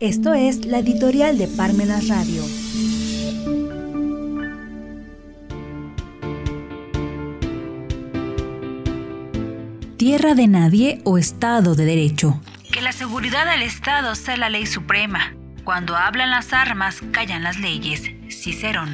Esto es la editorial de Parmenas Radio. Tierra de nadie o Estado de Derecho. Que la seguridad del Estado sea la ley suprema. Cuando hablan las armas, callan las leyes. Cicerón.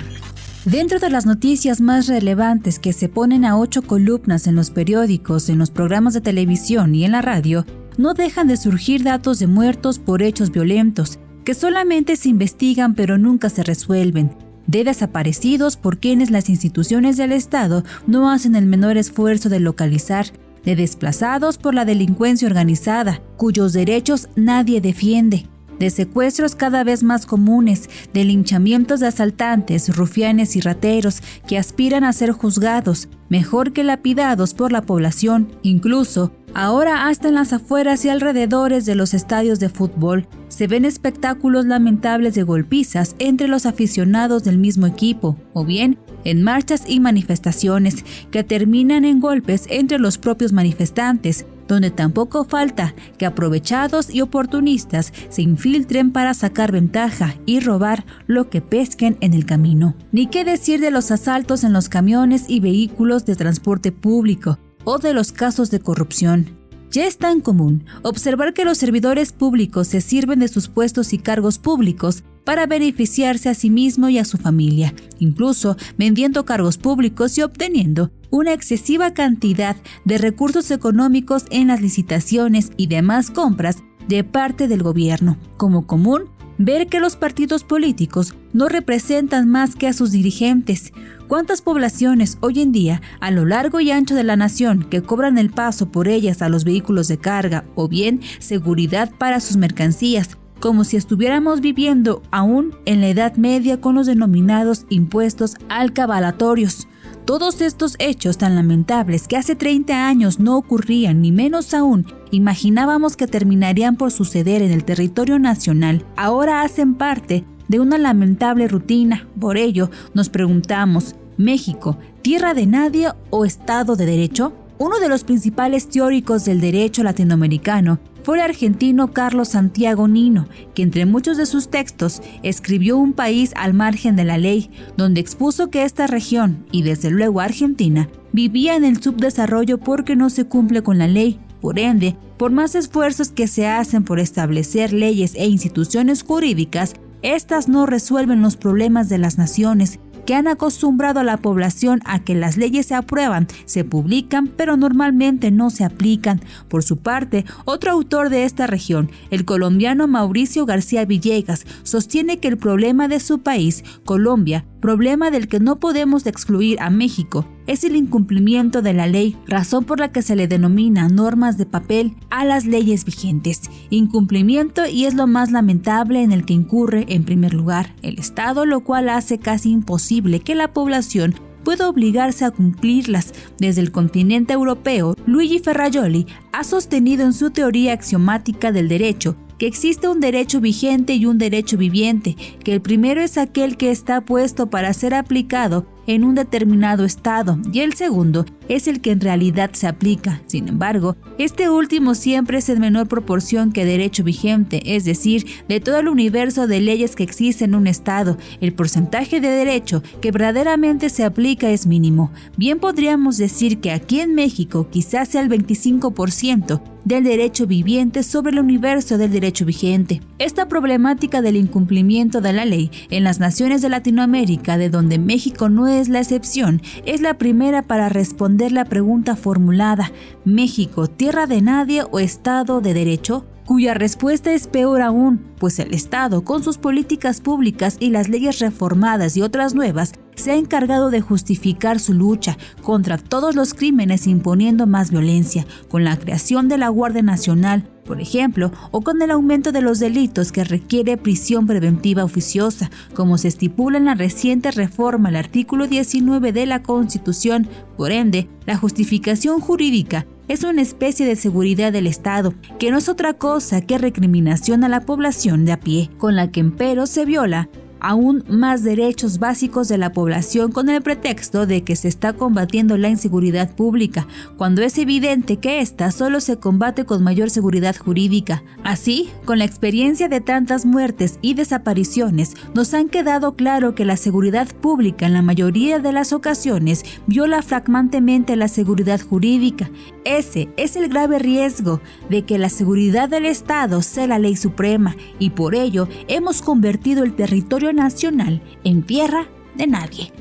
Dentro de las noticias más relevantes que se ponen a ocho columnas en los periódicos, en los programas de televisión y en la radio, no dejan de surgir datos de muertos por hechos violentos, que solamente se investigan pero nunca se resuelven, de desaparecidos por quienes las instituciones del Estado no hacen el menor esfuerzo de localizar, de desplazados por la delincuencia organizada, cuyos derechos nadie defiende, de secuestros cada vez más comunes, de linchamientos de asaltantes, rufianes y rateros que aspiran a ser juzgados, mejor que lapidados por la población, incluso Ahora hasta en las afueras y alrededores de los estadios de fútbol. Se ven espectáculos lamentables de golpizas entre los aficionados del mismo equipo, o bien en marchas y manifestaciones que terminan en golpes entre los propios manifestantes, donde tampoco falta que aprovechados y oportunistas se infiltren para sacar ventaja y robar lo que pesquen en el camino. Ni qué decir de los asaltos en los camiones y vehículos de transporte público, o de los casos de corrupción. Ya es tan común observar que los servidores públicos se sirven de sus puestos y cargos públicos para beneficiarse a sí mismo y a su familia, incluso vendiendo cargos públicos y obteniendo una excesiva cantidad de recursos económicos en las licitaciones y demás compras de parte del gobierno. Como común, ver que los partidos políticos no representan más que a sus dirigentes. ¿Cuántas poblaciones hoy en día, a lo largo y ancho de la nación, que cobran el paso por ellas a los vehículos de carga o bien seguridad para sus mercancías, como si estuviéramos viviendo aún en la Edad Media con los denominados impuestos alcabalatorios? Todos estos hechos tan lamentables que hace 30 años no ocurrían, ni menos aún imaginábamos que terminarían por suceder en el territorio nacional, ahora hacen parte de una lamentable rutina. Por ello, nos preguntamos, ¿México, tierra de nadie o Estado de Derecho? Uno de los principales teóricos del derecho latinoamericano fue el argentino Carlos Santiago Nino, que entre muchos de sus textos escribió Un país al margen de la ley, donde expuso que esta región, y desde luego Argentina, vivía en el subdesarrollo porque no se cumple con la ley. Por ende, por más esfuerzos que se hacen por establecer leyes e instituciones jurídicas, estas no resuelven los problemas de las naciones que han acostumbrado a la población a que las leyes se aprueban, se publican, pero normalmente no se aplican. Por su parte, otro autor de esta región, el colombiano Mauricio García Villegas, sostiene que el problema de su país, Colombia, problema del que no podemos excluir a México, es el incumplimiento de la ley, razón por la que se le denomina normas de papel a las leyes vigentes. Incumplimiento y es lo más lamentable en el que incurre en primer lugar el Estado, lo cual hace casi imposible que la población pueda obligarse a cumplirlas. Desde el continente europeo, Luigi Ferrajoli ha sostenido en su teoría axiomática del derecho que existe un derecho vigente y un derecho viviente, que el primero es aquel que está puesto para ser aplicado en un determinado estado y el segundo es el que en realidad se aplica. Sin embargo, este último siempre es en menor proporción que derecho vigente, es decir, de todo el universo de leyes que existe en un estado, el porcentaje de derecho que verdaderamente se aplica es mínimo. Bien podríamos decir que aquí en México quizás sea el 25%, del derecho viviente sobre el universo del derecho vigente. Esta problemática del incumplimiento de la ley en las naciones de Latinoamérica, de donde México no es la excepción, es la primera para responder la pregunta formulada, ¿México, tierra de nadie o Estado de Derecho? cuya respuesta es peor aún, pues el Estado, con sus políticas públicas y las leyes reformadas y otras nuevas, se ha encargado de justificar su lucha contra todos los crímenes imponiendo más violencia, con la creación de la Guardia Nacional, por ejemplo, o con el aumento de los delitos que requiere prisión preventiva oficiosa, como se estipula en la reciente reforma al artículo 19 de la Constitución. Por ende, la justificación jurídica es una especie de seguridad del Estado, que no es otra cosa que recriminación a la población de a pie, con la que empero se viola aún más derechos básicos de la población con el pretexto de que se está combatiendo la inseguridad pública, cuando es evidente que ésta solo se combate con mayor seguridad jurídica. Así, con la experiencia de tantas muertes y desapariciones, nos han quedado claro que la seguridad pública en la mayoría de las ocasiones viola fragmantemente la seguridad jurídica. Ese es el grave riesgo de que la seguridad del Estado sea la ley suprema y por ello hemos convertido el territorio nacional en tierra de nadie.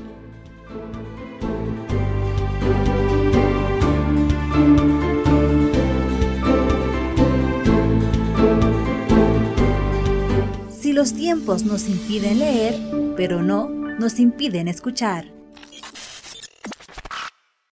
Si los tiempos nos impiden leer, pero no nos impiden escuchar.